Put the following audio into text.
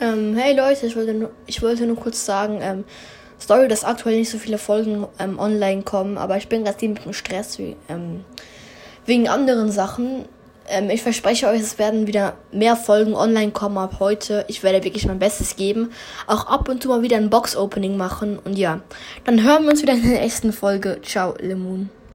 Ähm, hey Leute, ich wollte nur, ich wollte nur kurz sagen, ähm, sorry, dass aktuell nicht so viele Folgen ähm, online kommen, aber ich bin gerade mit dem Stress wie, ähm, wegen anderen Sachen. Ähm, ich verspreche euch, es werden wieder mehr Folgen online kommen ab heute. Ich werde wirklich mein Bestes geben. Auch ab und zu mal wieder ein Box-Opening machen. Und ja, dann hören wir uns wieder in der nächsten Folge. Ciao, Lemon.